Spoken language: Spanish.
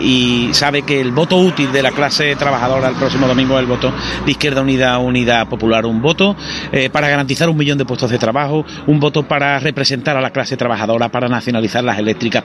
y sabe que el voto útil de la clase trabajadora el próximo domingo es el voto de Izquierda Unida, Unidad Popular, un voto eh, para garantizar un millón de puestos de trabajo, un voto para representar a la clase trabajadora, para nacionalizar las eléctricas,